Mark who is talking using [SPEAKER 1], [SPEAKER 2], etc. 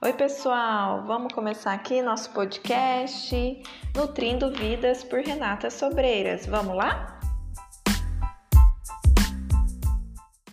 [SPEAKER 1] Oi, pessoal! Vamos começar aqui nosso podcast Nutrindo Vidas por Renata Sobreiras. Vamos lá?